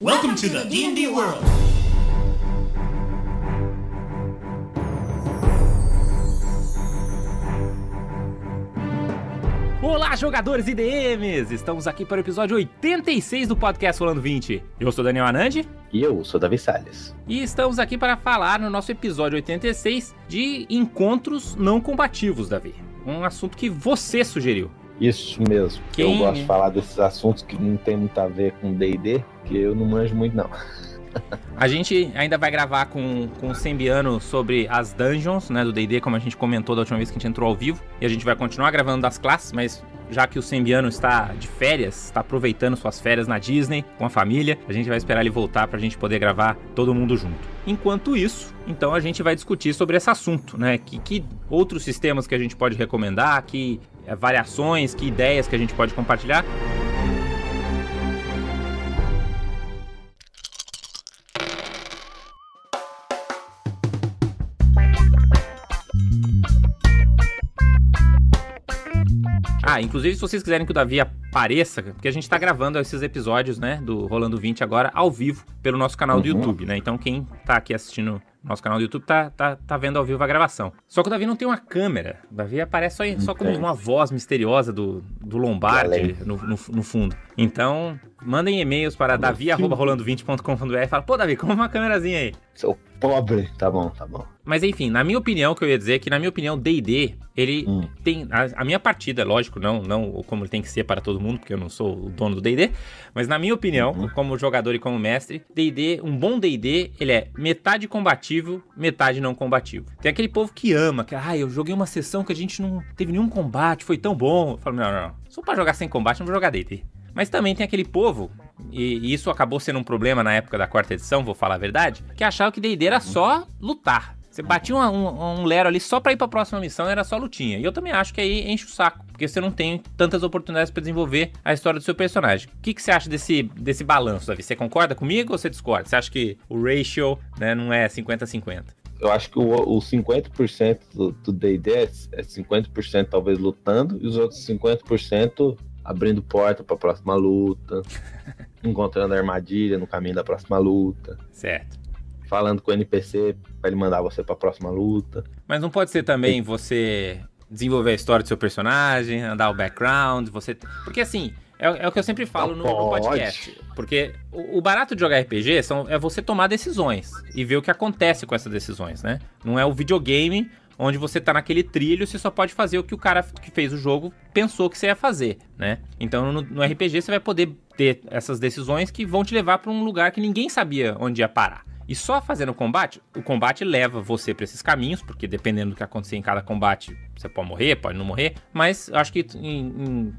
Welcome to the D&D world. Olá, jogadores e DMs! Estamos aqui para o episódio 86 do podcast Rolando 20. Eu sou Daniel Anandi E eu sou Davi Salles. e estamos aqui para falar no nosso episódio 86 de encontros não combativos, Davi. Um assunto que você sugeriu. Isso mesmo. Quem- Eu gosto de falar desses assuntos que não tem muito a ver com D&D, que eu não manjo muito não. A gente ainda vai gravar com, com o Sembiano sobre as dungeons, né, do D&D, como a gente comentou da última vez que a gente entrou ao vivo. E a gente vai continuar gravando das classes, mas já que o Sembiano está de férias, está aproveitando suas férias na Disney com a família, a gente vai esperar ele voltar pra gente poder gravar todo mundo junto. Enquanto isso, então a gente vai discutir sobre esse assunto, né? Que, que outros sistemas que a gente pode recomendar, que variações, que ideias que a gente pode compartilhar. Ah, inclusive se vocês quiserem que o Davi apareça, porque a gente tá gravando esses episódios, né, do Rolando 20 agora ao vivo pelo nosso canal do Uhum. YouTube, né? Então quem tá aqui assistindo nosso canal do YouTube tá, tá, tá vendo ao vivo a gravação. Só que o Davi não tem uma câmera. O Davi aparece só, só como tem. uma voz misteriosa do, do Lombardi no, no, no fundo. Então, mandem e-mails para davi.rolando20.com.br e fala, pô, Davi, como uma câmerazinha aí. Sou pobre. Tá bom, tá bom. Mas enfim, na minha opinião, o que eu ia dizer é que, na minha opinião, D&D, ele Hum. tem... A, a minha partida, lógico, não, não como ele tem que ser para todo mundo, porque eu não sou o dono do D&D, mas na minha opinião, Uhum. como jogador e como mestre, D&D, um bom D&D, ele é metade combativo, metade não combativo. Tem aquele povo que ama, que, ah, eu joguei uma sessão que a gente não teve nenhum combate, foi tão bom. Eu falo, não, não, não. Só pra jogar sem combate, não vou jogar D&D. Mas também tem aquele povo, e isso acabou sendo um problema na época da quarta edição, vou falar a verdade, que achava que D&D era só lutar. Você batia um, um, um lero ali só pra ir pra próxima missão, era só lutinha. E eu também acho que aí enche o saco, porque você não tem tantas oportunidades pra desenvolver a história do seu personagem. O que, que você acha desse, desse balanço, Davi? Você concorda comigo ou você discorda? Você acha que o ratio né, não é 50-50? Eu acho que o, o 50% do D&D é é 50% talvez lutando e os outros 50% abrindo porta pra próxima luta, encontrando armadilha no caminho da próxima luta, Certo. Falando com o NPC pra ele mandar você pra próxima luta. Mas não pode ser também você desenvolver a história do seu personagem, andar o background, você. Porque assim, é, é o que eu sempre falo no, no podcast. Porque o, o barato de jogar RPG são, é você tomar decisões e ver o que acontece com essas decisões, né? Não é o videogame onde você tá naquele trilho, você só pode fazer o que o cara que fez o jogo pensou que você ia fazer, né? Então no, no RPG você vai poder ter essas decisões que vão te levar para um lugar que ninguém sabia onde ia parar. E só fazendo o combate, o combate leva você pra esses caminhos, porque dependendo do que acontecer em cada combate, você pode morrer, pode não morrer, mas acho que em, em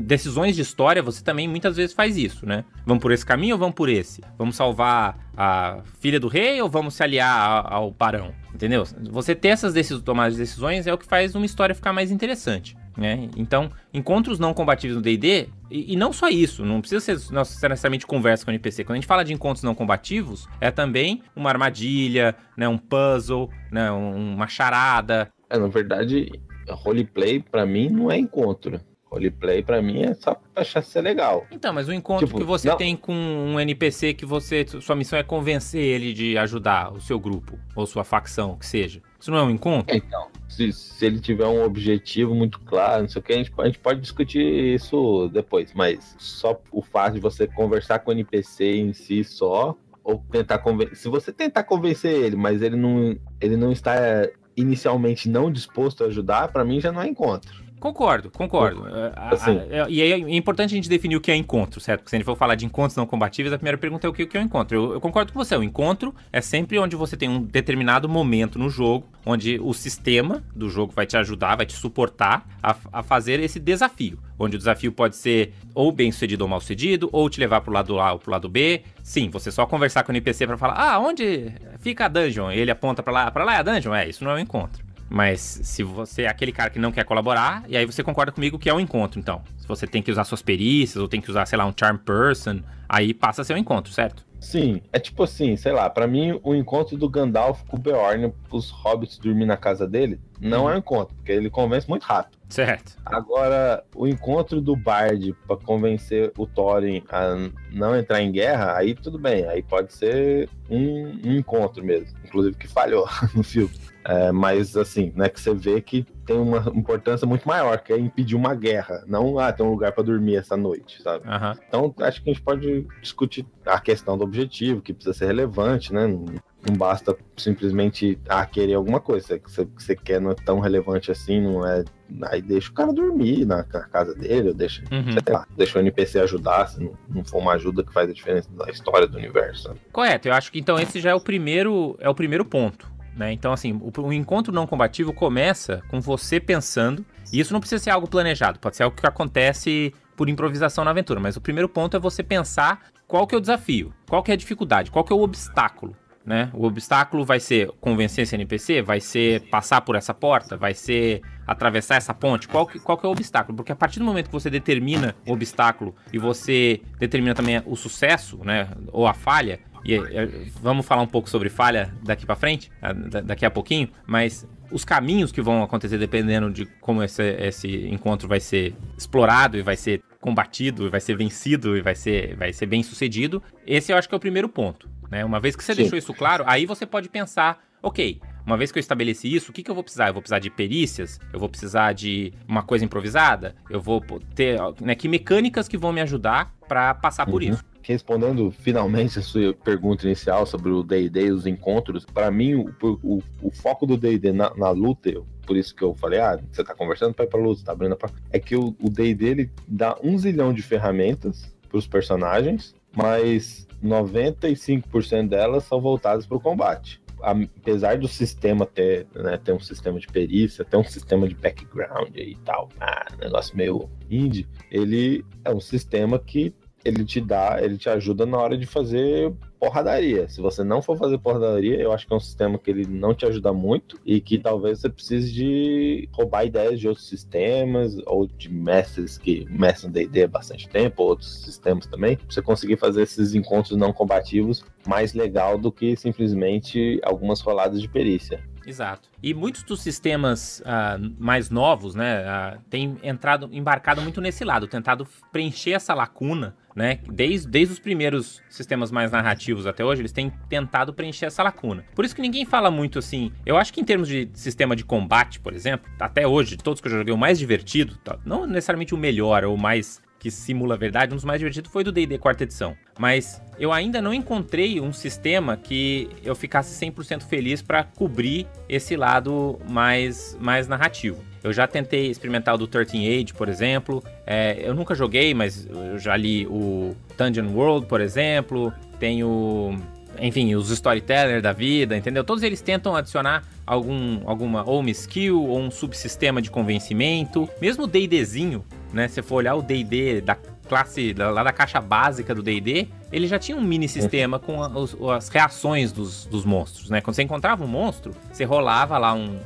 decisões de história você também muitas vezes faz isso, né? Vamos por esse caminho ou vamos por esse? Vamos salvar a filha do rei ou vamos se aliar ao barão? Entendeu? Você ter essas decisões, tomadas de decisões é o que faz uma história ficar mais interessante. Né? Então, encontros não combatíveis no D&D, e, e não só isso, não precisa ser necessariamente conversa com o NPC. Quando a gente fala de encontros não combativos, é também uma armadilha, né, um puzzle, né, um- uma charada. É, na verdade, roleplay pra mim não é encontro. Roleplay pra mim é só pra achar ser legal. Então, mas o encontro Tipo, que você não. tem com um NPC que você sua missão é convencer ele de ajudar o seu grupo ou sua facção, que seja. Isso não é um encontro? Então, se, se ele tiver um objetivo muito claro, não sei o que, a gente, a gente pode discutir isso depois, mas só o fato de você conversar com o NPC em si só, ou tentar convencer. Se você tentar convencer ele, mas ele não, ele não está é, inicialmente não disposto a ajudar, pra mim já não é encontro. Concordo, concordo. É, Assim. a- e aí é importante a gente definir o que é encontro, certo? Porque se a gente for falar de encontros não combatíveis, a primeira pergunta é o que o é um encontro. Eu, eu concordo com você. O encontro é sempre onde você tem um determinado momento no jogo, onde o sistema do jogo vai te ajudar, vai te suportar a, a fazer esse desafio. Onde o desafio pode ser ou bem sucedido ou mal sucedido, ou te levar pro lado A ou pro lado B. Sim, você só conversar com o NPC pra falar, ah, onde fica a dungeon? Ele aponta pra lá, pra lá é a dungeon? É, isso não é um encontro. Mas se você é aquele cara que não quer colaborar, e aí você concorda comigo que é um encontro, então. Se você tem que usar suas perícias, ou tem que usar, sei lá, um charm person, aí passa a ser um encontro, certo? Sim, é tipo assim, sei lá, para mim o encontro do Gandalf com o Beorn pros hobbits dormir na casa dele não é um encontro, porque ele convence muito rápido. Certo. Agora, o encontro do Bard para convencer o Thorin a não entrar em guerra, aí tudo bem, aí pode ser um, um encontro mesmo, inclusive que falhou no filme. É, mas assim, né, que você vê que tem uma importância muito maior, que é impedir uma guerra, não ah, ter um lugar para dormir essa noite, sabe? Aham. Então, acho que a gente pode discutir a questão do objetivo, que precisa ser relevante, né? Não, basta simplesmente ah, querer alguma coisa. Que você, que você quer não é tão relevante assim, não é. Aí deixa o cara dormir na, na casa dele, ou deixa, Uhum. sei lá, deixa o NPC ajudar, se não, não for uma ajuda que faz a diferença da história do universo. sabe? Correto, eu acho que então esse já é o primeiro, é o primeiro ponto. Né? Então, assim, o, o encontro não combativo começa com você pensando, e isso não precisa ser algo planejado, pode ser algo que acontece por improvisação na aventura, mas o primeiro ponto é você pensar qual que é o desafio, qual que é a dificuldade, qual que é o obstáculo. Né? O obstáculo vai ser convencer esse NPC, vai ser passar por essa porta, vai ser atravessar essa ponte. Qual que, qual que é o obstáculo? Porque a partir do momento que você determina o obstáculo e você determina também o sucesso, né, ou a falha, e é, vamos falar um pouco sobre falha daqui pra frente, da- daqui a pouquinho, mas os caminhos que vão acontecer dependendo de como esse, esse encontro vai ser explorado e vai ser combatido, e vai ser vencido e vai ser, vai ser bem sucedido. Esse eu acho que é o primeiro ponto. Né? Uma vez que você Sim. deixou isso claro, aí você pode pensar, ok, uma vez que eu estabeleci isso, o que, que eu vou precisar? Eu vou precisar de perícias? Eu vou precisar de uma coisa improvisada? Eu vou ter, né, que mecânicas que vão me ajudar pra passar por Uhum. isso? Respondendo finalmente a sua pergunta inicial sobre o D&D e os encontros, para mim o, o, o foco do D&D na, na luta, eu- por isso que eu falei, ah, você tá conversando para ir pra luta, tá abrindo pra... É que o o D&D ele dá um zilhão de ferramentas pros personagens, mas 95% delas são voltadas para o combate. Apesar do sistema ter, né, ter um sistema de perícia, ter um sistema de background e tal, ah, negócio meio indie, ele é um sistema que ele te dá, ele te ajuda na hora de fazer porradaria. Se você não for fazer porradaria, eu acho que é um sistema que ele não te ajuda muito e que talvez você precise de roubar ideias de outros sistemas ou de mestres que mestram D&D há bastante tempo, outros sistemas também, pra você conseguir fazer esses encontros não combativos mais legal do que simplesmente algumas roladas de perícia. Exato. E muitos dos sistemas ah, mais novos, né, ah, têm entrado, embarcado muito nesse lado, tentado preencher essa lacuna, né? Desde, desde os primeiros sistemas mais narrativos até hoje, eles têm tentado preencher essa lacuna. Por isso que ninguém fala muito assim. Eu acho que em termos de sistema de combate, por exemplo, até hoje, de todos que eu joguei, o mais divertido, tá, não necessariamente o melhor ou o mais que simula a verdade, um dos mais divertidos foi do D&D quarta edição. Mas eu ainda não encontrei um sistema que eu ficasse 100% feliz para cobrir esse lado mais, mais narrativo. Eu já tentei experimentar o do 13 Age, por exemplo. É, eu nunca joguei, mas eu já li o Dungeon World, por exemplo. Tenho enfim, os storytellers da vida, entendeu? Todos eles tentam adicionar algum, alguma ou uma skill ou um subsistema de convencimento. Mesmo o D&Dzinho, né? Se for olhar o D&D da classe, lá da caixa básica do D&D, ele já tinha um mini sistema com a- os- as reações dos, dos monstros, né? Quando você encontrava um monstro, você rolava lá um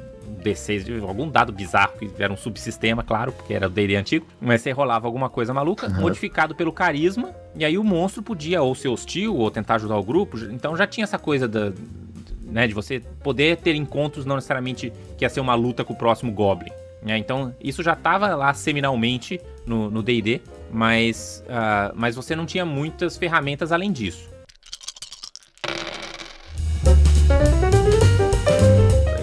D6, de algum dado bizarro, que era um subsistema, claro, porque era o D&D antigo, mas você rolava alguma coisa maluca, Uhum. modificado pelo carisma, e aí o monstro podia ou ser hostil, ou tentar ajudar o grupo, então já tinha essa coisa da, né, de você poder ter encontros não necessariamente que ia ser uma luta com o próximo Goblin. né? Então, isso já estava lá seminalmente no D&D, mas, ah, mas você não tinha muitas ferramentas além disso.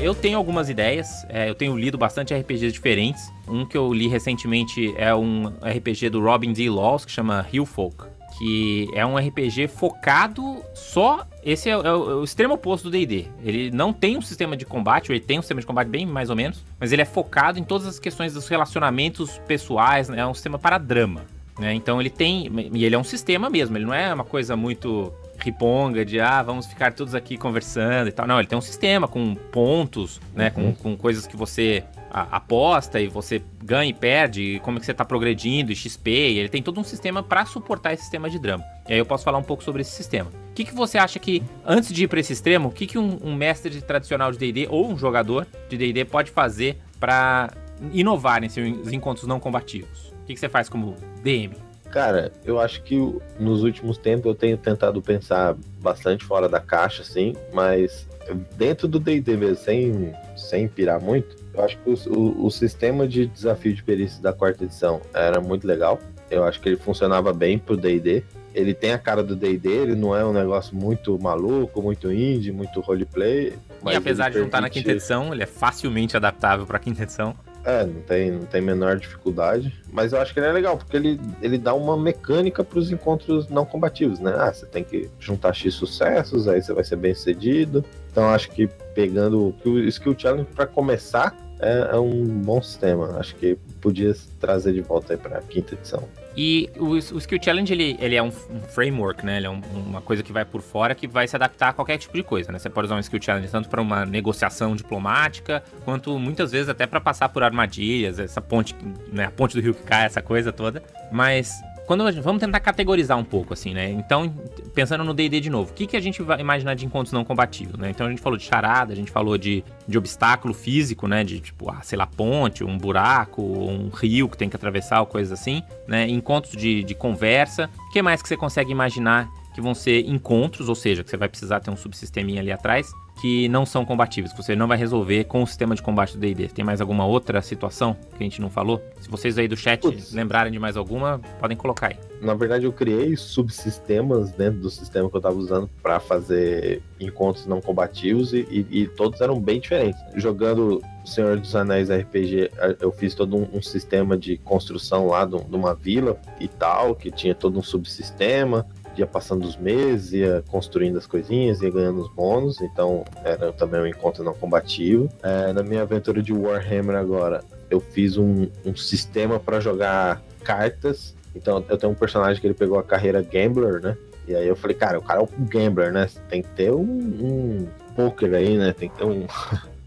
Eu tenho algumas ideias, é, eu tenho lido bastante RPGs diferentes. Um que eu li recentemente é um RPG do Robin D. Laws, que chama Hillfolk, que é um RPG focado só. Esse é, o- é o, é o extremo oposto do DD. Ele não tem um sistema de combate, ou ele tem um sistema de combate bem mais ou menos, mas ele é focado em todas as questões dos relacionamentos pessoais, né? é um sistema para drama. Né? Então ele tem. E ele é um sistema mesmo, ele não é uma coisa muito riponga de ah, vamos ficar todos aqui conversando e tal. Não, ele tem um sistema com pontos, né? Com, com coisas que você aposta e você ganha e perde, e como é que você tá progredindo, e XP, e ele tem todo um sistema para suportar esse sistema de drama. E aí eu posso falar um pouco sobre esse sistema. O que, que você acha que, antes de ir para esse extremo, o que, que um, um mestre de tradicional de D&D ou um jogador de D&D pode fazer para inovar nesses encontros não combativos? O que, que você faz como DM? Cara, eu acho que nos últimos tempos eu tenho tentado pensar bastante fora da caixa, assim, mas dentro do D&D mesmo, sem, sem pirar muito, eu acho que o, o, o sistema de desafio de perícia da quarta edição era muito legal. Eu acho que ele funcionava bem pro D&D. Ele tem a cara do D&D, ele não é um negócio muito maluco, muito indie, muito roleplay. E apesar de não estar na quinta edição, ele é facilmente adaptável pra quinta edição. É, não tem, não tem menor dificuldade. Mas eu acho que ele é legal, porque ele, ele dá uma mecânica para os encontros não combativos, né? Ah, você tem que juntar X sucessos, aí você vai ser bem sucedido. Então acho que pegando o Skill Challenge para começar é, é, um bom sistema. Acho que podia trazer de volta aí para quinta edição. E o, o Skill Challenge, ele, ele é um, um framework, né? Ele é um, uma coisa que vai por fora que vai se adaptar a qualquer tipo de coisa, né? Você pode usar um Skill Challenge tanto para uma negociação diplomática, quanto muitas vezes até para passar por armadilhas, essa ponte, né? A ponte do rio que cai, essa coisa toda. Mas quando vamos tentar categorizar um pouco, assim, né? Então, pensando no D&D de novo, o que, que a gente vai imaginar de encontros não combativos, né? Então a gente falou de charada, a gente falou de, de obstáculo físico, né? De tipo, ah, sei lá, ponte, um buraco, um rio que tem que atravessar, ou coisas assim, né? Encontros de, de conversa. O que mais que você consegue imaginar que vão ser encontros, ou seja, que você vai precisar ter um subsisteminha ali atrás, que não são combatíveis, que você não vai resolver com o sistema de combate do D&D. Tem mais alguma outra situação que a gente não falou? Se vocês aí do chat Putz. lembrarem de mais alguma, podem colocar aí. Na verdade, eu criei subsistemas dentro do sistema que eu estava usando para fazer encontros não combativos e, e, e, todos eram bem diferentes. Jogando Senhor dos Anéis RPG, eu fiz todo um, um sistema de construção lá de, de uma vila e tal, que tinha todo um subsistema ia passando os meses, ia construindo as coisinhas, ia ganhando os bônus, então era também um encontro não combativo. É, na minha aventura de Warhammer agora, eu fiz um, um sistema para jogar cartas. Então eu tenho um personagem que ele pegou a carreira Gambler, né? E aí eu falei, cara, o cara é um gambler, né? Tem que ter um, um poker aí, né? Tem que ter um,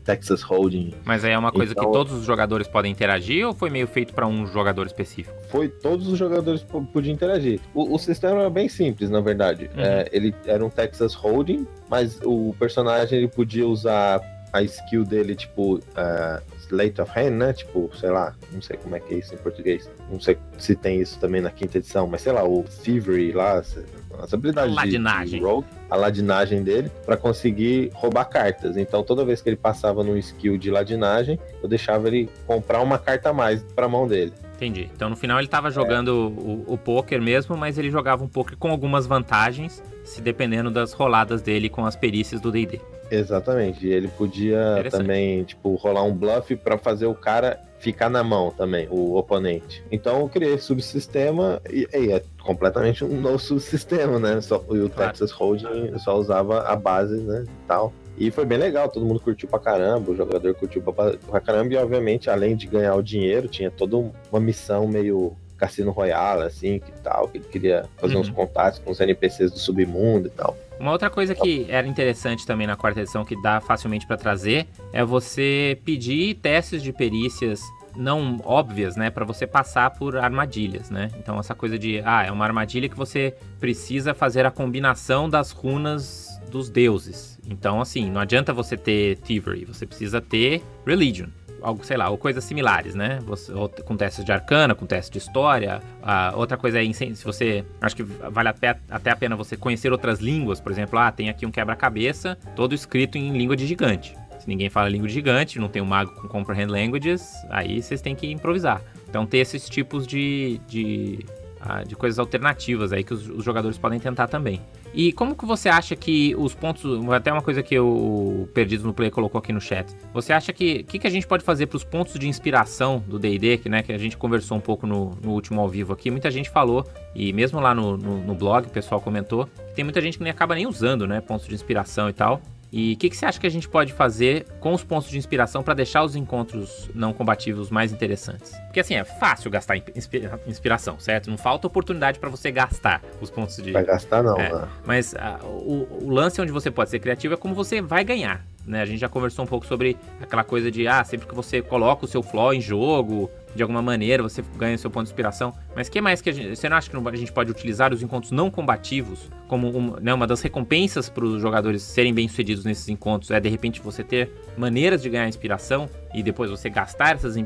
Texas Hold'em. Mas aí é uma coisa então, que todos os jogadores podem interagir ou foi meio feito para um jogador específico? Foi todos os jogadores podiam interagir. O, o sistema era bem simples, na verdade. Uhum. É, ele era um Texas Hold'em, mas o personagem ele podia usar a skill dele, tipo, uh, Slate of Hand, né? Tipo, sei lá, não sei como é que é isso em português. Não sei se tem isso também na quinta edição, mas sei lá, o Thievery lá, as habilidades ladinagem. de, rogue, a ladinagem dele, para conseguir roubar cartas. Então, toda vez que ele passava no skill de ladinagem, eu deixava ele comprar uma carta a mais para mão dele. Entendi. Então, no final, ele estava jogando é. o, o poker mesmo, mas ele jogava um poker com algumas vantagens, se dependendo das roladas dele com as perícias do D&D. Exatamente. E ele podia também, tipo, rolar um bluff para fazer o cara ficar na mão também, o oponente. Então eu criei subsistema e, e é completamente um novo subsistema, né? Só, e o claro. Texas Hold'em só usava a base, né? Tal. E foi bem legal, todo mundo curtiu pra caramba, o jogador curtiu pra caramba, e obviamente, além de ganhar o dinheiro, tinha toda uma missão meio Cassino Royale, assim, que tal, que ele queria fazer uhum. uns contatos com os NPCs do submundo e tal. Uma outra coisa que era interessante também na quarta edição, que dá facilmente para trazer, é você pedir testes de perícias não óbvias, né, para você passar por armadilhas, né? Então essa coisa de, ah, é uma armadilha que você precisa fazer a combinação das runas dos deuses. Então assim, não adianta você ter Thievery, você precisa ter Religion algo, sei lá, ou coisas similares, né? Você, com testes de arcana, com testes de história. Outra coisa é, se você. Acho que vale até, até a pena você conhecer outras línguas, por exemplo, ah, tem aqui um quebra-cabeça, todo escrito em língua de gigante. Se ninguém fala língua de gigante, não tem um mago com Comprehend Languages, aí vocês têm que improvisar. Então, ter esses tipos de, de, de coisas alternativas aí que os, os jogadores podem tentar também. E como que você acha que os pontos. Até uma coisa que o Perdido no Play colocou aqui no chat. Você acha que. O que, que a gente pode fazer para os pontos de inspiração do DD, que, né, que a gente conversou um pouco no, no, último ao vivo aqui? Muita gente falou, e mesmo lá no, no, no blog o pessoal comentou, que tem muita gente que nem acaba nem usando, né? Pontos de inspiração e tal. E o que, que, você acha que a gente pode fazer com os pontos de inspiração para deixar os encontros não combativos mais interessantes? Porque assim, é fácil gastar inspira inspiração, certo? Não falta oportunidade para você gastar os pontos de. Vai gastar, não, é, Mas a, o, o, lance onde você pode ser criativo é como você vai ganhar. Né? A gente já conversou um pouco sobre aquela coisa de, ah, sempre que você coloca o seu flaw em jogo, de alguma maneira você ganha seu ponto de inspiração. Mas que mais que a gente, você não acha que a gente pode utilizar os encontros não combativos como né, uma das recompensas para os jogadores serem bem-sucedidos nesses encontros? É de repente você ter maneiras de ganhar inspiração e depois você gastar essas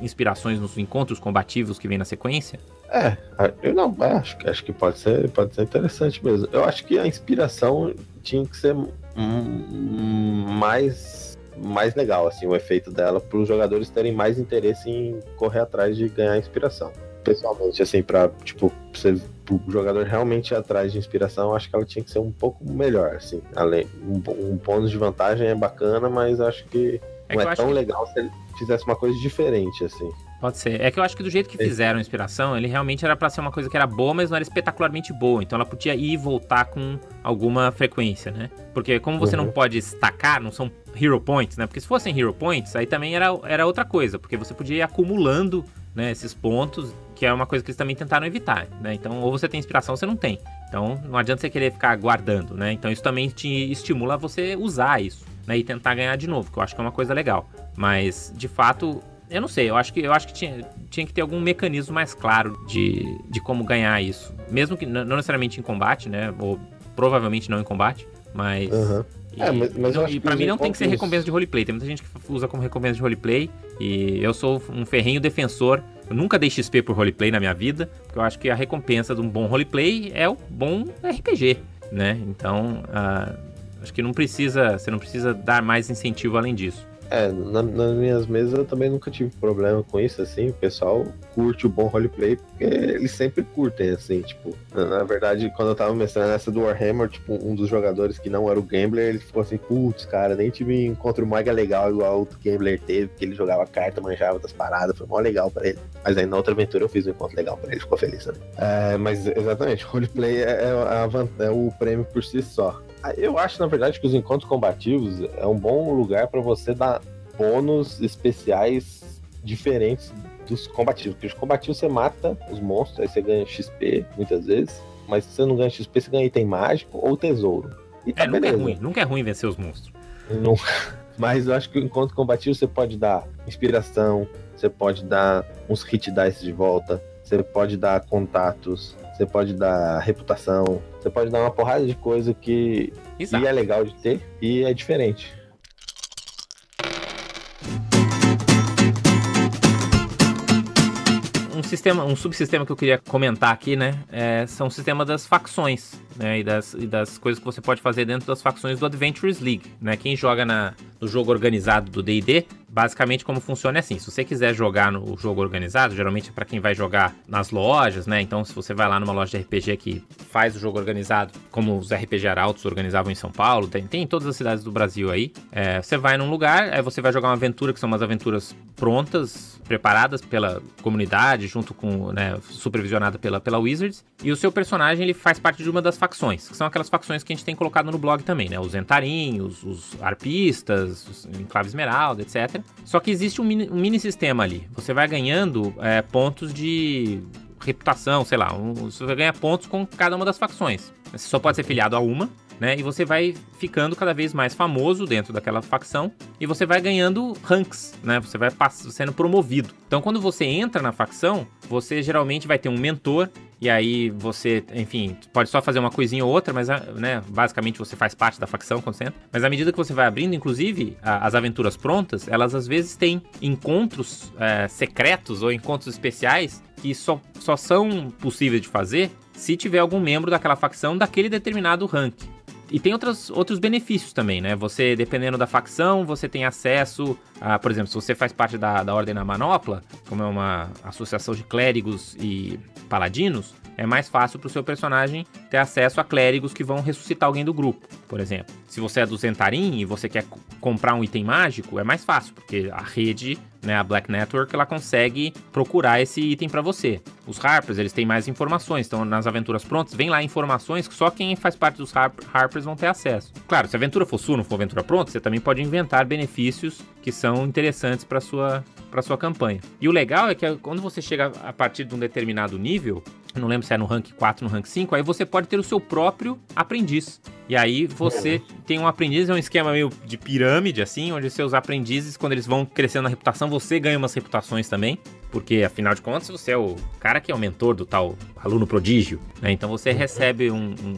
inspirações nos encontros combativos que vem na sequência? É, eu não, é, acho, acho que pode ser, pode ser interessante mesmo. Eu acho que a inspiração tinha que ser mais mais legal, assim, o efeito dela, para os jogadores terem mais interesse em correr atrás de ganhar inspiração. Pessoalmente, assim, para tipo, você, o jogador realmente ir atrás de inspiração, acho que ela tinha que ser um pouco melhor, assim. Além, um, um bônus de vantagem é bacana, mas acho que é não que é tão que... legal se ele fizesse uma coisa diferente, assim. Pode ser. É que eu acho que do jeito que fizeram a inspiração, ele realmente era para ser uma coisa que era boa, mas não era espetacularmente boa. Então ela podia ir e voltar com alguma frequência, né? Porque como você uhum. não pode estacar, não são hero points, né? Porque se fossem hero points, aí também era, era outra coisa, porque você podia ir acumulando né, esses pontos, que é uma coisa que eles também tentaram evitar, né? Então, ou você tem inspiração ou você não tem. Então, não adianta você querer ficar guardando, né? Então, isso também te estimula você usar isso, né? E tentar ganhar de novo, que eu acho que é uma coisa legal. Mas, de fato, eu não sei, eu acho que, eu acho que tinha, tinha que ter algum mecanismo mais claro de, de como ganhar isso. Mesmo que não necessariamente em combate, né? Ou provavelmente não em combate, mas. Uhum. E, é, mas, mas não, e pra mim não tem que ser recompensa de roleplay. Tem muita gente que usa como recompensa de roleplay. E eu sou um ferrenho defensor. Eu nunca dei XP por roleplay na minha vida. Porque eu acho que a recompensa de um bom roleplay é o bom RPG, né? Então, uh, acho que não precisa. Você não precisa dar mais incentivo além disso. É, na, nas minhas mesas eu também nunca tive problema com isso, assim, o pessoal curte o bom roleplay, porque eles sempre curtem, assim, tipo, na, verdade, quando eu tava mestrando essa do Warhammer, tipo, um dos jogadores que não era o Gambler, ele ficou assim, putz, cara, nem tive encontro mega legal igual o Gambler teve, porque ele jogava carta, manjava das paradas, foi mó legal pra ele. Mas aí na outra aventura eu fiz um encontro legal pra ele, ficou feliz também. É, mas exatamente, roleplay é, é, é o prêmio por si só. Eu acho, na verdade, que os encontros combativos é um bom lugar para você dar bônus especiais diferentes dos combativos. Porque os combativos você mata os monstros, aí você ganha XP muitas vezes. Mas se você não ganha XP, você ganha item mágico ou tesouro. E tá é, nunca é ruim, nunca é ruim vencer os monstros. Não, mas eu acho que o encontro combativo você pode dar inspiração, você pode dar uns hit dice de volta, você pode dar contatos, você pode dar reputação, você pode dar uma porrada de coisa que, é legal de ter e é diferente. Um sistema, um subsistema que eu queria comentar aqui, né, é, são o sistema das facções, né, e das, e das coisas que você pode fazer dentro das facções do Adventures League, né. Quem joga na, no jogo organizado do D&D basicamente como funciona é assim: se você quiser jogar no jogo organizado, geralmente é para quem vai jogar nas lojas, né? Então, se você vai lá numa loja de RPG que faz o jogo organizado, como os RPG Arautos organizavam em São Paulo, tem, tem em todas as cidades do Brasil aí. É, você vai num lugar, aí você vai jogar uma aventura que são umas aventuras prontas, preparadas pela comunidade, junto com, né, supervisionada pela, pela Wizards, e o seu personagem ele faz parte de uma das facções, que são aquelas facções que a gente tem colocado no blog também, né? Os Zentarim, os, os arpistas, os Enclave Esmeralda, etc. Só que existe um mini, um mini sistema ali. Você vai ganhando é, pontos de reputação, sei lá. Um, você vai ganhar pontos com cada uma das facções. Você só pode ser filiado a uma, né? E você vai ficando cada vez mais famoso dentro daquela facção e você vai ganhando ranks, né? Você vai sendo promovido. Então, quando você entra na facção, você geralmente vai ter um mentor e aí você, enfim, pode só fazer uma coisinha ou outra, mas né, basicamente você faz parte da facção quando você entra. Mas à medida que você vai abrindo, inclusive, a, as aventuras prontas, elas às vezes têm encontros é, secretos ou encontros especiais que só, só são possíveis de fazer se tiver algum membro daquela facção daquele determinado rank. E tem outros, outros benefícios também, né? Você, dependendo da facção, você tem acesso a, por exemplo, se você faz parte da, da Ordem da Manopla, como é uma associação de clérigos e paladinos, é mais fácil para o seu personagem ter acesso a clérigos que vão ressuscitar alguém do grupo, por exemplo. Se você é do Zentarim e você quer comprar um item mágico, é mais fácil, porque a rede, né, a Black Network, ela consegue procurar esse item para você. Os Harpers, eles têm mais informações, então nas aventuras prontas, vem lá informações que só quem faz parte dos Harp Harpers vão ter acesso. Claro, se a aventura for sua, não for aventura pronta, você também pode inventar benefícios que são interessantes para sua para sua campanha. E o legal é que quando você chega a partir de um determinado nível, não lembro se é no rank 4, no rank 5, aí você pode ter o seu próprio aprendiz. E aí você tem um aprendiz, é um esquema meio de pirâmide, assim, onde seus aprendizes, quando eles vão crescendo na reputação, você ganha umas reputações também. Porque, afinal de contas, você é o cara que é o mentor do tal aluno prodígio, né? Então você recebe um, um,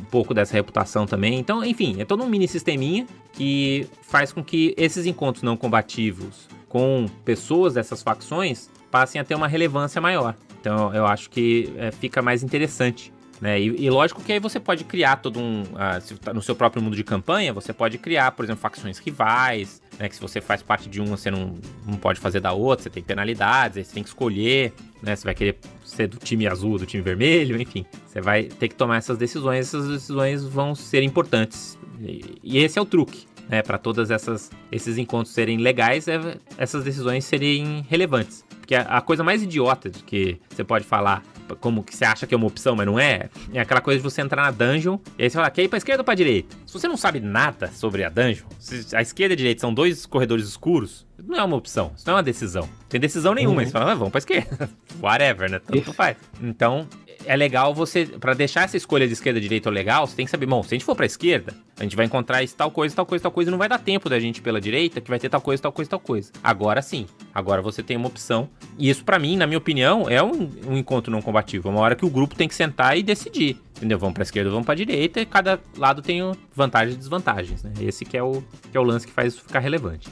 um pouco dessa reputação também. Então, enfim, é todo um mini sisteminha que faz com que esses encontros não combativos com pessoas dessas facções passem a ter uma relevância maior. Então eu acho que é, fica mais interessante. Né? E, e, lógico que aí você pode criar todo um. Uh, se tá no seu próprio mundo de campanha, você pode criar, por exemplo, facções rivais, né? Que se você faz parte de uma, você não, não pode fazer da outra, você tem penalidades, aí você tem que escolher, né? Você vai querer ser do time azul, do time vermelho, enfim. Você vai ter que tomar essas decisões, essas decisões vão ser importantes. E, e esse é o truque. Né, para todas essas esses encontros serem legais, é, essas decisões serem relevantes. Porque a, a coisa mais idiota de que você pode falar como que você acha que é uma opção, mas não é, é aquela coisa de você entrar na dungeon e aí você fala, quer ir pra esquerda ou pra direita? Se você não sabe nada sobre a dungeon, se a esquerda e a direita são dois corredores escuros, não é uma opção, isso não é uma decisão. Não tem decisão nenhuma, uhum. você fala, ah, vamos pra esquerda. Whatever, né? Tanto faz. Então, é legal você, para deixar essa escolha de esquerda, direita ou legal, você tem que saber, bom, se a gente for pra esquerda, a gente vai encontrar isso, tal coisa, tal coisa, tal coisa, não vai dar tempo da gente pela direita, que vai ter tal coisa, tal coisa, tal coisa. Agora sim, agora você tem uma opção. E isso, para mim, na minha opinião, é um, um encontro não combativo. É uma hora que o grupo tem que sentar e decidir. Entendeu? Vamos pra esquerda, vamos pra direita, e cada lado tem vantagens e desvantagens, né? Esse que é o, que é o lance que faz isso ficar relevante.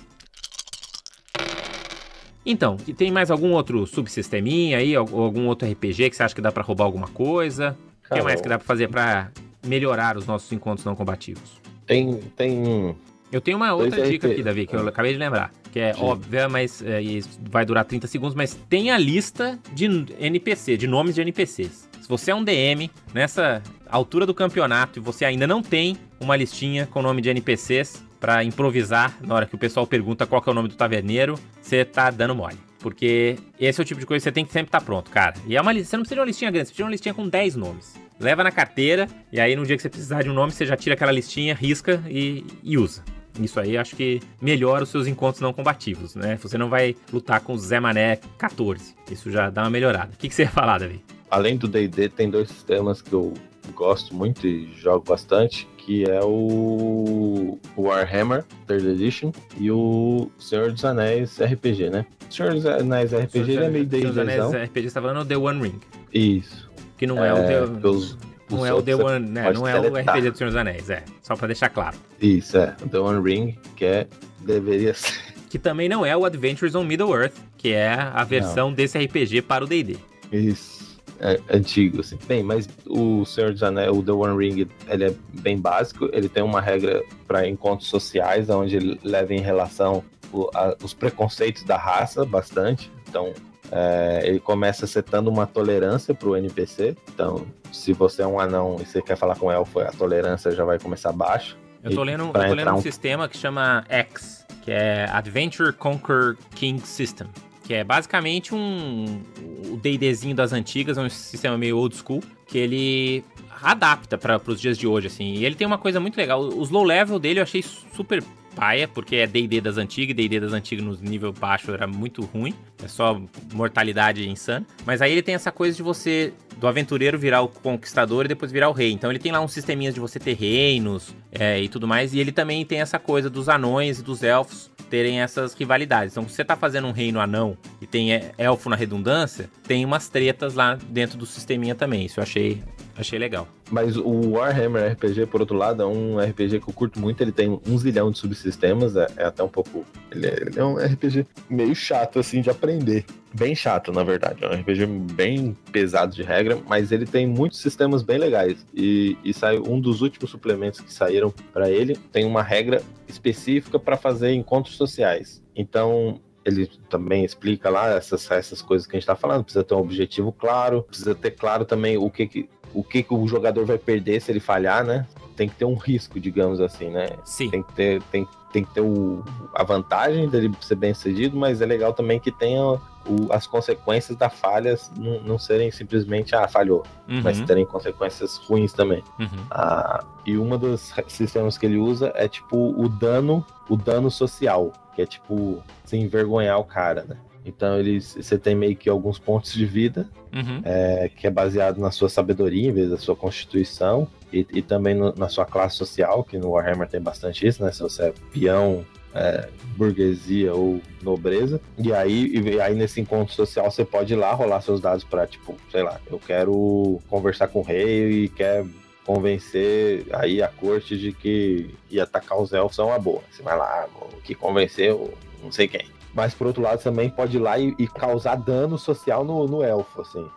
Então, tem mais algum outro subsisteminha aí, algum outro RPG que você acha que dá para roubar alguma coisa? O que mais que dá pra fazer para melhorar os nossos encontros não combativos? Tem, tem... Eu tenho uma outra dica aqui, Davi, que eu acabei de lembrar. Que é Sim. óbvia, mas é, vai durar 30 segundos, mas tem a lista de NPC, de nomes de NPCs. Se você é um DM, nessa altura do campeonato, e você ainda não tem uma listinha com nome de NPCs, para improvisar na hora que o pessoal pergunta qual é o nome do taverneiro, você tá dando mole. Porque esse é o tipo de coisa que você tem que sempre estar tá pronto, cara. E é uma você não precisa de uma listinha grande, você precisa de uma listinha com 10 nomes. Leva na carteira, e aí no dia que você precisar de um nome, você já tira aquela listinha, risca e, e usa. Isso aí acho que melhora os seus encontros não combativos, né? Você não vai lutar com o Zé Mané 14. Isso já dá uma melhorada. O que, que você ia falar, Davi? Além do DD, tem dois sistemas que eu gosto muito e jogo bastante, que é o Warhammer Third Edition e o Senhor dos Anéis RPG, né? O Senhor dos Anéis RPG é meio D&D. Senhor dos Anéis RPG, você tá falando The One Ring. Isso. Que não é, é o The... Os, não é o The One, né? Não é o RPG do Senhor dos Anéis, é. Só pra deixar claro. Isso, é. O The One Ring, que é... Deveria ser... Que também não é o Adventures on Middle-earth, que é a versão não. desse RPG para o D&D. Isso é, antigo, assim. Bem, mas o Senhor dos Anéis, o The One Ring, ele é bem básico. Ele tem uma regra para encontros sociais, onde ele leva em relação o, a, os preconceitos da raça bastante. Então, é, ele começa setando uma tolerância para o NPC. Então, se você é um anão e você quer falar com o elfo, a tolerância já vai começar baixa. Eu tô lendo, eu tô lendo um, um sistema que chama X, que é Adventure Conquer King System que é basicamente um o D&Dzinho das antigas, um sistema meio old school, que ele adapta para os dias de hoje, assim. E ele tem uma coisa muito legal. Os low level dele eu achei super paia, porque é D&D das antigas, D&D das antigas no nível baixo era muito ruim, é só mortalidade insana. Mas aí ele tem essa coisa de você, do aventureiro virar o conquistador e depois virar o rei. Então ele tem lá uns sisteminhas de você ter reinos é, e tudo mais, e ele também tem essa coisa dos anões e dos elfos terem essas rivalidades. Então, se você tá fazendo um reino anão e tem é, elfo na redundância, tem umas tretas lá dentro do sisteminha também. Isso eu achei, achei legal. Mas o Warhammer RPG, por outro lado, é um RPG que eu curto muito. Ele tem um zilhão de subsistemas, é, é até um pouco. Ele é, ele é, um RPG meio chato, assim, de aprender. Bem chato, na verdade. É um RPG bem pesado de regra, mas ele tem muitos sistemas bem legais. E, e saiu um dos últimos suplementos que saíram para ele. Tem uma regra específica para fazer encontros sociais. Então, ele também explica lá essas, essas coisas que a gente está falando. Precisa ter um objetivo claro, precisa ter claro também o que, que o que, que o jogador vai perder se ele falhar, né? Tem que ter um risco, digamos assim, né? Sim. Tem que ter, tem, tem que ter o, a vantagem dele ser bem sucedido, mas é legal também que tenha o, as consequências da falha não, não, serem simplesmente, ah, falhou, uhum. mas terem consequências ruins também. Uhum. Ah, e uma dos sistemas que ele usa é tipo o dano, o dano social, que é tipo se envergonhar o cara, né? Então eles, você tem meio que alguns pontos de vida, Uhum. é, que é baseado na sua sabedoria em vez da sua constituição, e, e também no- na sua classe social, que no Warhammer tem bastante isso, né? Se você é peão, é, burguesia ou nobreza. E aí, e aí nesse encontro social você pode ir lá rolar seus dados para tipo, sei lá, eu quero conversar com o rei e quer convencer aí a corte de que ia atacar os elfos é uma boa. Você vai lá, que convencer o não sei quem. Mas por outro lado também pode ir lá e, e causar dano social no, no elfo, assim.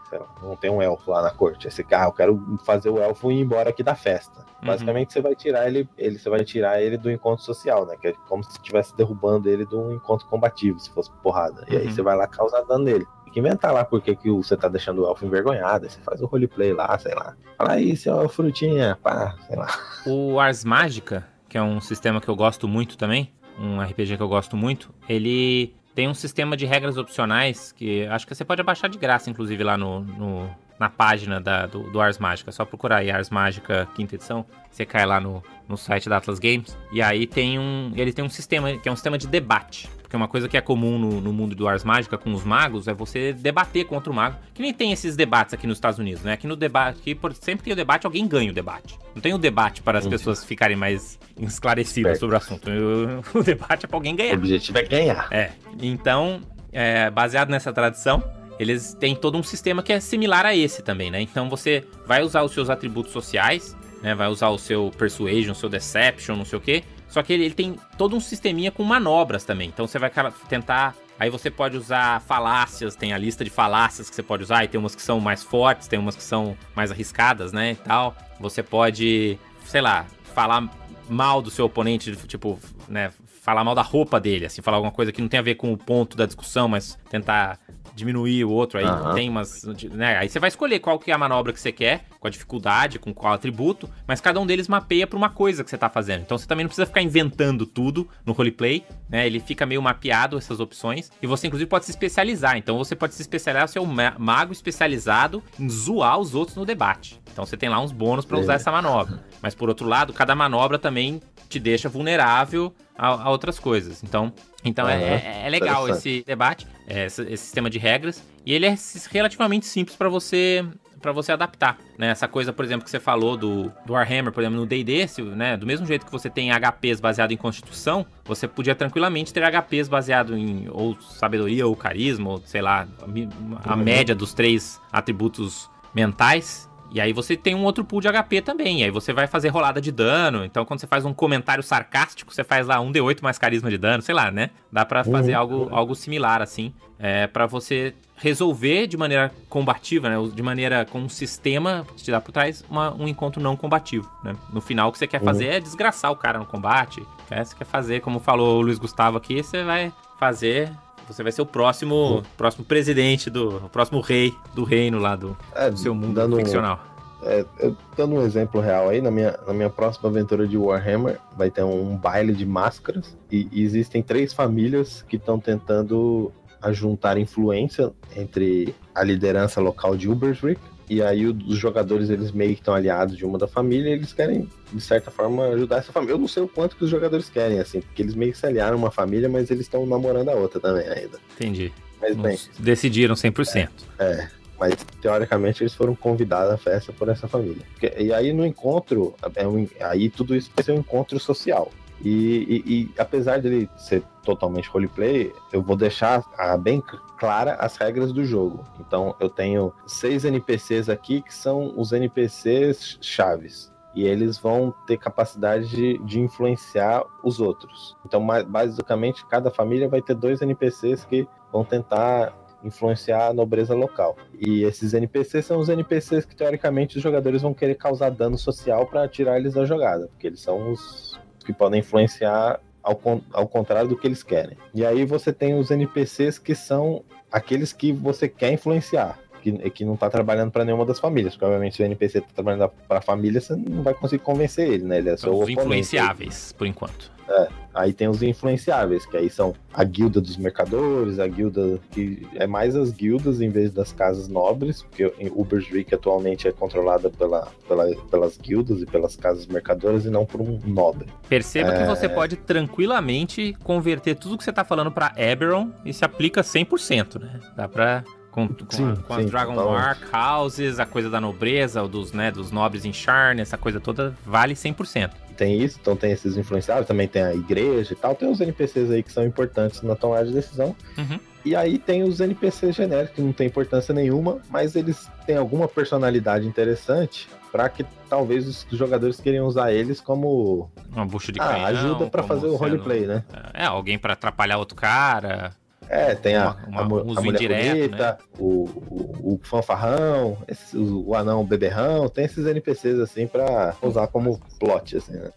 não tem um elfo lá na corte. Esse cara, eu quero fazer o elfo ir embora aqui da festa. Uhum. Basicamente você vai tirar ele, ele, você vai tirar ele do encontro social, né? Que é como se estivesse derrubando ele de um encontro combativo, se fosse porrada. E aí Uhum. você vai lá causar dano nele. Tem que inventar lá porque que você tá deixando o elfo envergonhado. Aí você faz o roleplay lá, sei lá. Fala aí, seu frutinha, pá, sei lá. O Ars Magica, que é um sistema que eu gosto muito também, um RPG que eu gosto muito, ele tem um sistema de regras opcionais que acho que você pode abaixar de graça, inclusive, lá no, no- na página da- do, do Ars Magica. É só procurar aí Ars Magica quinta edição, você cai lá no, no site da Atlas Games. E aí tem um. Ele tem um sistema que é um sistema de debate. Porque uma coisa que é comum no, no mundo do Ars Magica com os magos é você debater contra o mago. Que nem tem esses debates aqui nos Estados Unidos, né? Aqui no debate, aqui, por, sempre tem o debate, alguém ganha o debate. Não tem o debate para as Uhum. pessoas ficarem mais esclarecidas sobre o assunto. O, o debate é para alguém O ganhar. objetivo é ganhar. É. Então, é, baseado nessa tradição, eles têm todo um sistema que é similar a esse também, né? Então você vai usar os seus atributos sociais, né? Vai usar o seu Persuasion, o seu Deception, não sei o quê. Só que ele, ele tem todo um sisteminha com manobras também. Então você vai tentar. Aí você pode usar falácias, tem a lista de falácias que você pode usar, e tem umas que são mais fortes, tem umas que são mais arriscadas, né? E tal. Você pode, sei lá, falar mal do seu oponente, tipo, né? Falar mal da roupa dele, assim, falar alguma coisa que não tem a ver com o ponto da discussão, mas tentar diminuir o outro. Aí Aham. tem umas. Né? Aí você vai escolher qual que é a manobra que você quer, com a dificuldade, com qual atributo, mas cada um deles mapeia pra uma coisa que você tá fazendo. Então você também não precisa ficar inventando tudo no roleplay, né? Ele fica meio mapeado essas opções. E você, inclusive, pode se especializar. Então você pode se especializar, ser um ma- mago especializado em zoar os outros no debate. Então você tem lá uns bônus pra usar É. essa manobra. Mas por outro lado, cada manobra também te deixa vulnerável a, a outras coisas. Então, então é- Aham. é, é legal esse debate, é, esse, esse sistema de regras. E ele é relativamente simples pra você para você adaptar, né? Essa coisa, por exemplo, que você falou do, do Warhammer, por exemplo, no D&D, né? Do mesmo jeito que você tem HPs baseado em Constituição, você podia tranquilamente ter HPs baseado em ou sabedoria ou carisma, ou sei lá, a, a Uhum. média dos três atributos mentais. E aí você tem um outro pool de HP também. E aí você vai fazer rolada de dano. Então, quando você faz um comentário sarcástico, você faz lá um D8 mais carisma de dano, sei lá, né? Dá pra fazer Uhum. algo, algo similar, assim. É, para você resolver de maneira combativa, né? De maneira com um sistema que te dá por trás uma- um encontro não combativo, né? No final, o que você quer fazer é desgraçar o cara no combate. né? Você quer fazer, como falou o Luiz Gustavo aqui, você vai fazer. Você vai ser o próximo, próximo presidente do. O próximo rei do reino lá do, É, do seu mundo dando um- ficcional. É, eu- dando um exemplo real aí, na minha, na minha próxima aventura de Warhammer, vai ter um baile de máscaras e, e existem três famílias que estão tentando ajuntar influência entre a liderança local de Ubersrick e aí os jogadores eles meio que estão aliados de uma da família e eles querem de certa forma ajudar essa família. Eu não sei o quanto que os jogadores querem assim, porque eles meio que se aliaram uma família, mas eles estão namorando a outra também ainda. Entendi. Mas bem, decidiram 100%. é, mas teoricamente eles foram convidados à festa por essa família. E aí no encontro, é um- aí tudo isso vai ser um encontro social. E, e- e apesar dele ser totalmente roleplay, eu vou deixar ah, bem clara as regras do jogo. Então eu tenho seis NPCs aqui que são os NPCs chaves. E eles vão ter capacidade de, de influenciar os outros. Então, basicamente, cada família vai ter dois NPCs que vão tentar influenciar a nobreza local. E esses NPCs são os NPCs que teoricamente os jogadores vão querer causar dano social para tirar eles da jogada, porque eles são os que podem influenciar ao, ao contrário do que eles querem. E aí você tem os NPCs que são aqueles que você quer influenciar, que, que não tá trabalhando para nenhuma das famílias. Provavelmente se o NPC tá trabalhando para a família, você não vai conseguir convencer ele, né? Ele é só Os influenciáveis, por enquanto. É, aí tem os influenciáveis, que aí são a guilda dos mercadores, a guilda que é mais as guildas em vez das casas nobres, porque Ubersreik atualmente é controlada pela, pela, pelas guildas e pelas casas mercadoras e não por um nobre. Perceba é... que você pode tranquilamente converter tudo que você tá falando para Eberron e se aplica 100%, né? Dá pra com, com, sim, a, com sim, as Dragon Mark Houses, a coisa da nobreza, dos, né, dos nobres em Sharn, essa coisa toda vale 100% tem isso, então tem esses influenciáveis, também tem a igreja e tal, tem os NPCs aí que são importantes na tomada de decisão. Uhum. E aí tem os NPCs genéricos, que não tem importância nenhuma, mas eles têm alguma personalidade interessante para que talvez os jogadores queiram usar eles como uma bucha de ah, canhão, ajuda para fazer o roleplay, né? É, alguém para atrapalhar outro cara. É, tem a, uma, uma, a, a mulher indireto, bonita, né? o, o, o, fanfarrão, esse, o, o, anão beberrão, tem esses NPCs assim pra usar como plot, assim, né?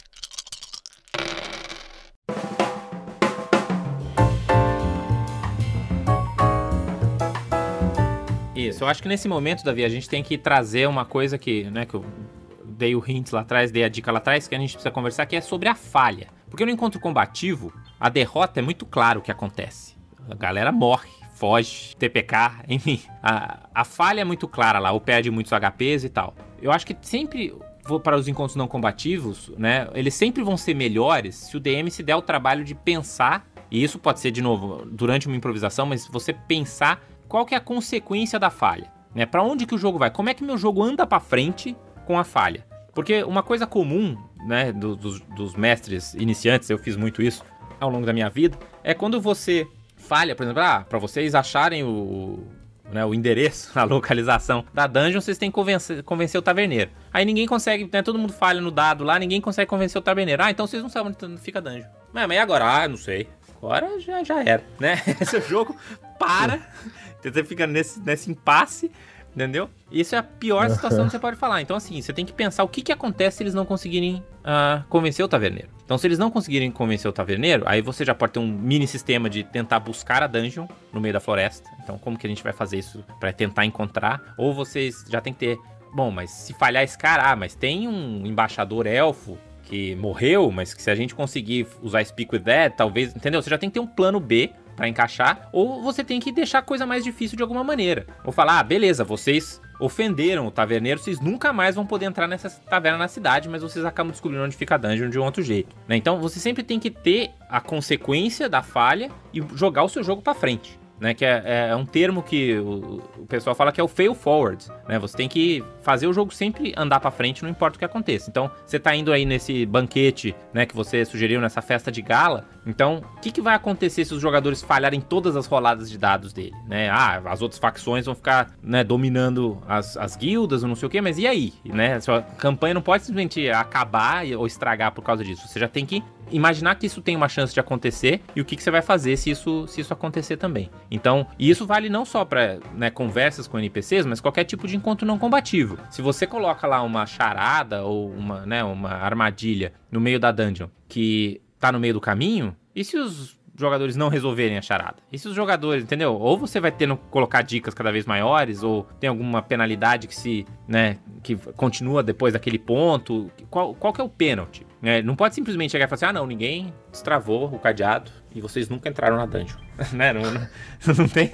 Isso, eu acho que nesse momento, Davi, a gente tem que trazer uma coisa que, né, que eu dei o hint lá atrás, dei a dica lá atrás, que a gente precisa conversar, que é sobre a falha. Porque no encontro combativo, a derrota é muito claro o que acontece. A galera morre, foge, TPK, enfim. A, a falha é muito clara lá, ou perde muitos HPs e tal. Eu acho que sempre para os encontros não combativos, né? Eles sempre vão ser melhores se o DM se der o trabalho de pensar, e isso pode ser de novo durante uma improvisação, mas você pensar qual que é a consequência da falha, né? Para onde que o jogo vai? Como é que meu jogo anda para frente com a falha? Porque uma coisa comum, né, do, dos, dos mestres iniciantes, eu fiz muito isso ao longo da minha vida, é quando você falha, por exemplo, ah, para vocês acharem o, né, o endereço, a localização da dungeon, vocês têm que convencer, convencer o taverneiro. Aí ninguém consegue, né, todo mundo falha no dado lá, ninguém consegue convencer o taverneiro. Ah, então vocês não sabem onde fica a dungeon. Mas, mas e agora? Ah, não sei. Agora já, já era, né? Esse jogo para, você fica nesse, nesse impasse Entendeu? Isso é a pior situação que você pode falar. Então, assim, você tem que pensar o que, que acontece se eles não conseguirem uh, convencer o taverneiro. Então, se eles não conseguirem convencer o taverneiro, aí você já pode ter um mini sistema de tentar buscar a dungeon no meio da floresta. Então, como que a gente vai fazer isso para tentar encontrar? Ou vocês já tem que ter. Bom, mas se falhar esse cara, ah, mas tem um embaixador elfo que morreu, mas que se a gente conseguir usar Speak with That, talvez. Entendeu? Você já tem que ter um plano B para encaixar, ou você tem que deixar a coisa mais difícil de alguma maneira. Ou falar, ah, beleza, vocês ofenderam o taverneiro, vocês nunca mais vão poder entrar nessa taverna na cidade, mas vocês acabam descobrindo onde fica a dungeon de um outro jeito. Né? Então você sempre tem que ter a consequência da falha e jogar o seu jogo para frente né? Que é, é um termo que o, o, pessoal fala que é o fail forward, né? Você tem que fazer o jogo sempre andar para frente, não importa o que aconteça. Então, você tá indo aí nesse banquete, né? Que você sugeriu nessa festa de gala. Então, o que, que vai acontecer se os jogadores falharem todas as roladas de dados dele, né? Ah, as outras facções vão ficar, né? Dominando as, as guildas ou não sei o que, mas e aí, né? Sua campanha não pode simplesmente acabar ou estragar por causa disso. Você já tem que imaginar que isso tem uma chance de acontecer e o que, que você vai fazer se isso, se isso acontecer também. Então, e isso vale não só para né, conversas com NPCs, mas qualquer tipo de encontro não combativo. Se você coloca lá uma charada ou uma, né, uma armadilha no meio da dungeon que tá no meio do caminho, e se os jogadores não resolverem a charada? E se os jogadores, entendeu? Ou você vai tendo colocar dicas cada vez maiores, ou tem alguma penalidade que se, né, que continua depois daquele ponto. Qual, qual que é o pênalti? É, não pode simplesmente chegar e falar assim, ah não, ninguém destravou o cadeado e vocês nunca entraram na dungeon. né? Não, não, não, tem.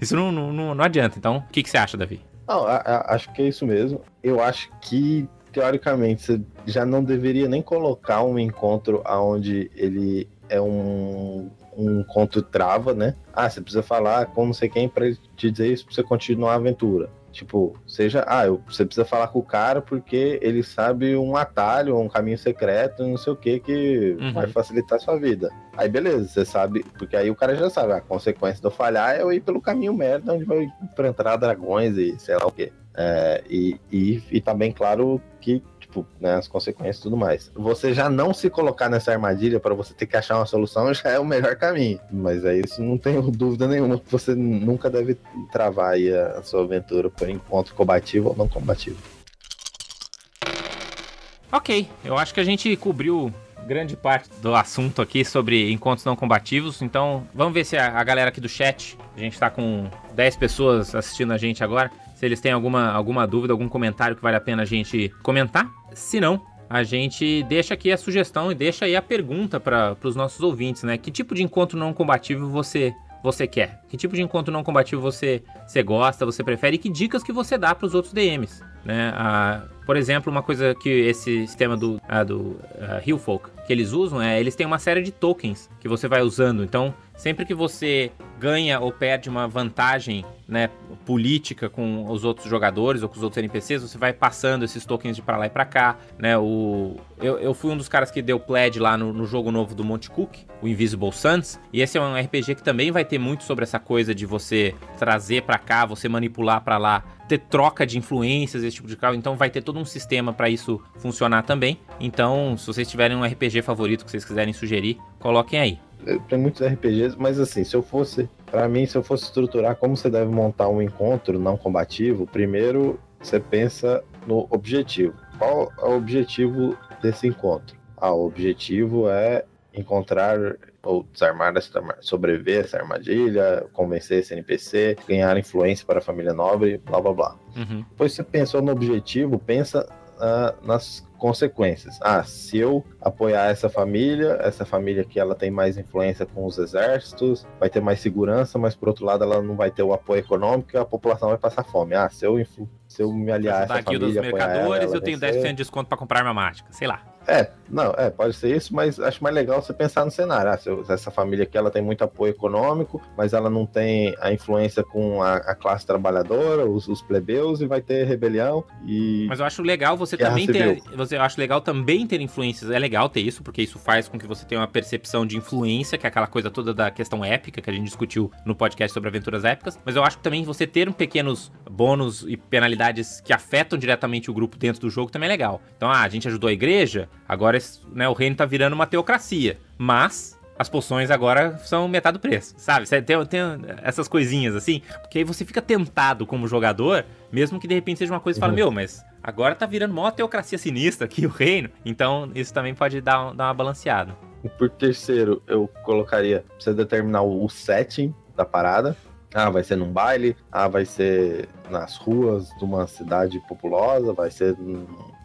Isso não, não, não adianta. Então, o que, que você acha, Davi? Não, a, a, acho que é isso mesmo. Eu acho que, teoricamente, você já não deveria nem colocar um encontro onde ele é um, um encontro trava, né? Ah, você precisa falar com não sei quem para te dizer isso pra você continuar a aventura. Tipo, seja, ah, eu, você precisa falar com o cara porque ele sabe um atalho, um caminho secreto, não sei o que, que uhum. vai facilitar a sua vida. Aí beleza, você sabe, porque aí o cara já sabe, a consequência de eu falhar é eu ir pelo caminho merda, onde vai enfrentar dragões e sei lá o que. É, e, e, e tá bem claro que tipo, né, as consequências e tudo mais. Você já não se colocar nessa armadilha para você ter que achar uma solução já é o melhor caminho. Mas aí isso não tenho dúvida nenhuma que você nunca deve travar aí a, sua aventura por encontro combativo ou não combativo. Ok, eu acho que a gente cobriu grande parte do assunto aqui sobre encontros não combativos. Então, vamos ver se a, a galera aqui do chat, a gente tá com 10 pessoas assistindo a gente agora, se eles têm alguma, alguma dúvida, algum comentário que vale a pena a gente comentar. Se não, a gente deixa aqui a sugestão e deixa aí a pergunta para os nossos ouvintes, né? Que tipo de encontro não combativo você você quer? Que tipo de encontro não combativo você, você gosta, você prefere? E que dicas que você dá para os outros DMs? Né? Por exemplo, uma coisa que esse sistema do, ah, do Hillfolk que eles usam é eles têm uma série de tokens que você vai usando. Então, sempre que você ganha ou perde uma vantagem né, política com os outros jogadores ou com os outros NPCs, você vai passando esses tokens de para lá e para cá, né? O, eu, eu fui um dos caras que deu pledge lá no, no, jogo novo do Monte Cook, o Invisible Suns, e esse é um RPG que também vai ter muito sobre essa coisa de você trazer para cá, você manipular para lá ter troca de influências, esse tipo de carro. Então vai ter todo um sistema para isso funcionar também. Então, se vocês tiverem um RPG favorito que vocês quiserem sugerir, coloquem aí. Tem muitos RPGs, mas assim, se eu fosse, para mim, se eu fosse estruturar como você deve montar um encontro não combativo, primeiro você pensa no objetivo. Qual é o objetivo desse encontro? Ah, o objetivo é encontrar ou desarmar essa, sobreviver essa armadilha, convencer esse NPC, ganhar influência para a família nobre, blá blá blá. Uhum. Depois você pensou no objetivo, pensa uh, nas consequências. Ah, se eu apoiar essa família, essa família que ela tem mais influência com os exércitos, vai ter mais segurança, mas por outro lado ela não vai ter o apoio econômico a população vai passar fome. Ah, se eu, se eu me aliar a essa família, dos mercadores, ela, eu tenho 10% de desconto para comprar arma mágica, sei lá. É, não, é, pode ser isso, mas acho mais legal você pensar no cenário. Ah, se essa família aqui ela tem muito apoio econômico, mas ela não tem a influência com a, a classe trabalhadora, os, os, plebeus, e vai ter rebelião. E mas eu acho legal você também ter. Você, eu acho legal também ter influências. É legal ter isso, porque isso faz com que você tenha uma percepção de influência, que é aquela coisa toda da questão épica que a gente discutiu no podcast sobre aventuras épicas. Mas eu acho que também você ter um pequenos bônus e penalidades que afetam diretamente o grupo dentro do jogo também é legal. Então, ah, a gente ajudou a igreja Agora né, o reino tá virando uma teocracia. Mas as poções agora são metade do preço, sabe? Tem, tem essas coisinhas assim, porque aí você fica tentado como jogador, mesmo que de repente seja uma coisa e uhum. fala, meu, mas agora tá virando uma teocracia sinistra aqui o reino. Então isso também pode dar, dar uma balanceada. Por terceiro, eu colocaria você determinar o setting da parada. Ah, vai ser num baile, ah, vai ser nas ruas de uma cidade populosa, vai ser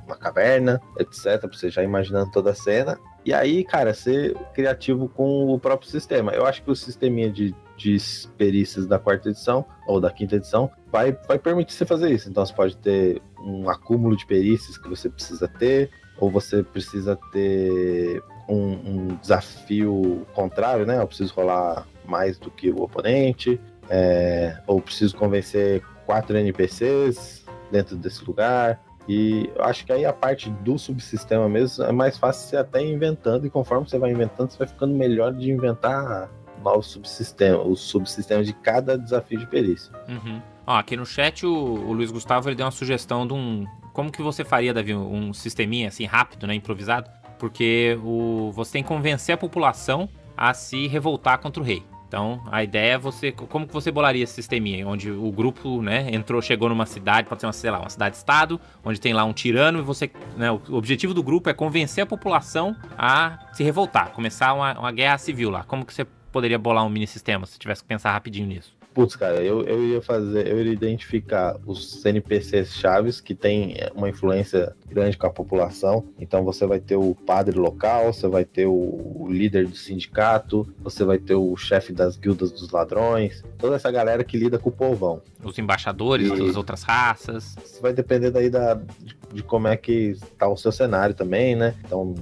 uma caverna, etc. Você já imaginando toda a cena. E aí, cara, ser criativo com o próprio sistema. Eu acho que o sisteminha de, de perícias da quarta edição, ou da quinta edição, vai, vai permitir você fazer isso. Então você pode ter um acúmulo de perícias que você precisa ter, ou você precisa ter um, um desafio contrário, né? Eu preciso rolar mais do que o oponente, é, ou preciso convencer quatro NPCs dentro desse lugar. E eu acho que aí a parte do subsistema mesmo é mais fácil você até inventando, e conforme você vai inventando, você vai ficando melhor de inventar novos subsistemas, os subsistemas de cada desafio de perícia. Uhum. Ó, aqui no chat o, o, Luiz Gustavo ele deu uma sugestão de um. Como que você faria, Davi, um sisteminha assim rápido, né? Improvisado? Porque o, você tem que convencer a população a se revoltar contra o rei. Então, a ideia é você. Como que você bolaria esse sisteminha? Onde o grupo, né, entrou, chegou numa cidade, pode ser uma, sei lá, uma cidade-estado, onde tem lá um tirano e você. Né, o objetivo do grupo é convencer a população a se revoltar, começar uma, uma guerra civil lá. Como que você poderia bolar um mini sistema se tivesse que pensar rapidinho nisso? Putz, cara, eu, eu ia fazer, eu iria identificar os NPCs chaves que tem uma influência grande com a população. Então você vai ter o padre local, você vai ter o líder do sindicato, você vai ter o chefe das guildas dos ladrões, toda essa galera que lida com o povão. Os embaixadores e das outras raças. Isso vai depender daí da, de, de como é que tá o seu cenário também, né? Então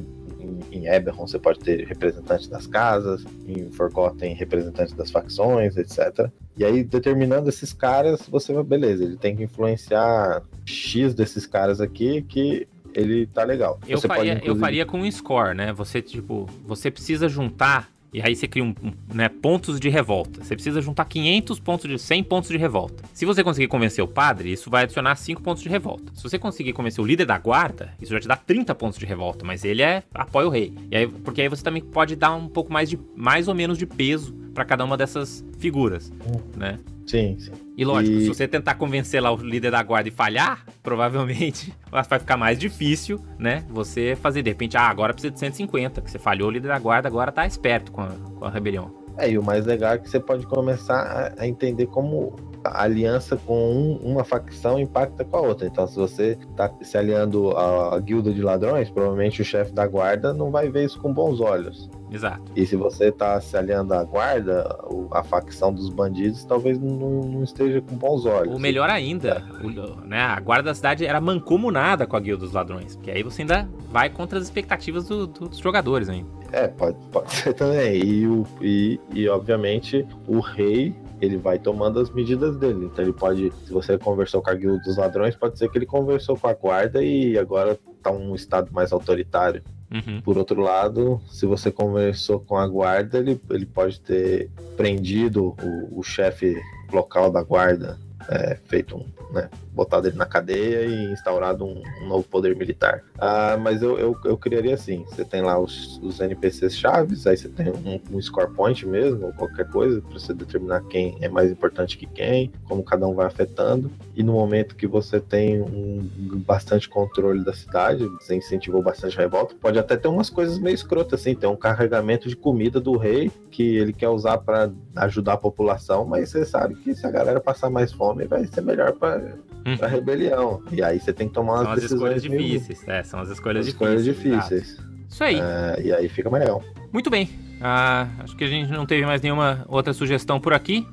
em, Eberron você pode ter representantes das casas, em Forgotten representantes das facções, etc. E aí, determinando esses caras, você vai, beleza, ele tem que influenciar X desses caras aqui que ele tá legal. Eu, faria, pode, inclusive... eu faria com um score, né? Você, tipo, você precisa juntar e aí você cria um, né, pontos de revolta. Você precisa juntar 500 pontos de 100 pontos de revolta. Se você conseguir convencer o padre, isso vai adicionar 5 pontos de revolta. Se você conseguir convencer o líder da guarda, isso já te dá 30 pontos de revolta, mas ele é apoia o rei. E aí, porque aí você também pode dar um pouco mais de mais ou menos de peso para cada uma dessas figuras, né? Sim, sim. E lógico, E- se você tentar convencer lá o líder da guarda e falhar, provavelmente vai ficar mais difícil, né? Você fazer, de repente, ah, agora precisa de 150, que você falhou o líder da guarda, agora tá esperto com a, com a rebelião. É, e o mais legal é que você pode começar a, a entender como a aliança com um- uma facção impacta com a outra. Então, se você tá se aliando à, à guilda de ladrões, provavelmente o chefe da guarda não vai ver isso com bons olhos. Exato. E se você tá se aliando à guarda, a facção dos bandidos talvez não, não esteja com bons olhos. Ou melhor ainda, o- né, a guarda da cidade era mancomunada com a guilda dos ladrões, porque aí você ainda vai contra as expectativas do- do- dos jogadores ainda. É, pode, pode ser também. E, o, e, e, obviamente, o rei, ele vai tomando as medidas dele. Então, ele pode, se você conversou com a guilda dos ladrões, pode ser que ele conversou com a guarda e agora tá um estado mais autoritário. Uhum. Por outro lado, se você conversou com a guarda, ele, ele pode ter prendido o, o chefe local da guarda, é, feito um, né, botado ele na cadeia e instaurado um, um novo poder militar. Ah, mas eu, eu, eu criaria assim: você tem lá os, os NPCs chaves, aí você tem um, um score point mesmo, ou qualquer coisa, para você determinar quem é mais importante que quem, como cada um vai afetando. E no momento que você tem um bastante controle da cidade, você incentivou bastante a revolta, pode até ter umas coisas meio escrotas, assim, tem um carregamento de comida do rei que ele quer usar para ajudar a população, mas você sabe que se a galera passar mais fome, vai ser melhor para Uhum. a rebelião. E aí você tem que tomar São as escolhas difíceis, é, são as escolhas as escolhas difíceis. exato. Isso aí. É, e aí fica legal. Muito bem. Ah, acho que a gente não teve mais nenhuma outra sugestão por aqui.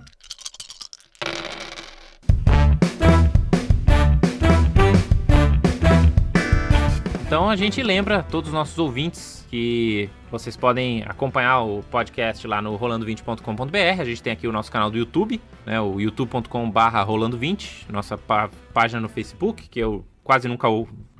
Então a gente lembra todos os nossos ouvintes que vocês podem acompanhar o podcast lá no rolando20.com.br. A gente tem aqui o nosso canal do YouTube, né, o youtube.com/barra rolando20, nossa pá- página no Facebook, que eu quase nunca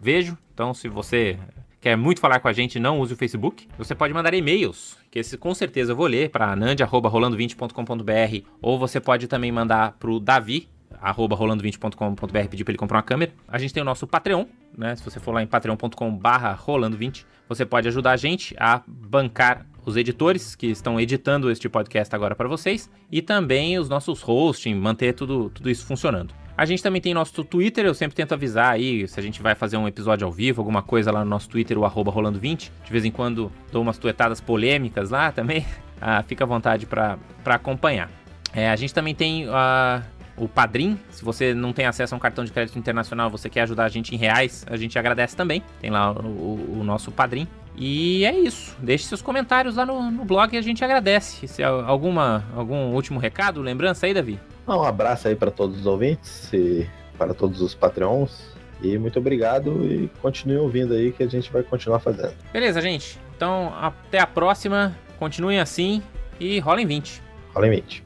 vejo. Então, se você quer muito falar com a gente, não use o Facebook. Você pode mandar e-mails, que esse com certeza eu vou ler, para nand.rolando20.com.br, ou você pode também mandar para o Davi, arroba rolando20.com.br, pedir para ele comprar uma câmera. A gente tem o nosso Patreon, né? Se você for lá em patreon.com barra rolando20, você pode ajudar a gente a bancar os editores que estão editando este podcast agora para vocês e também os nossos hosting, manter tudo, tudo isso funcionando. A gente também tem nosso Twitter, eu sempre tento avisar aí se a gente vai fazer um episódio ao vivo, alguma coisa lá no nosso Twitter, o arroba rolando20. De vez em quando dou umas tuetadas polêmicas lá também. Ah, fica à vontade para acompanhar. É, a gente também tem ah, o Padrim. Se você não tem acesso a um cartão de crédito internacional, você quer ajudar a gente em reais, a gente agradece também. Tem lá o, o- o nosso Padrim. E é isso. Deixe seus comentários lá no, no blog e a gente agradece. Se alguma, algum último recado, lembrança aí, Davi? Um abraço aí para todos os ouvintes e para todos os Patreons. E muito obrigado e continue ouvindo aí que a gente vai continuar fazendo. Beleza, gente. Então, até a próxima. Continuem assim e rolem 20. Rola em 20.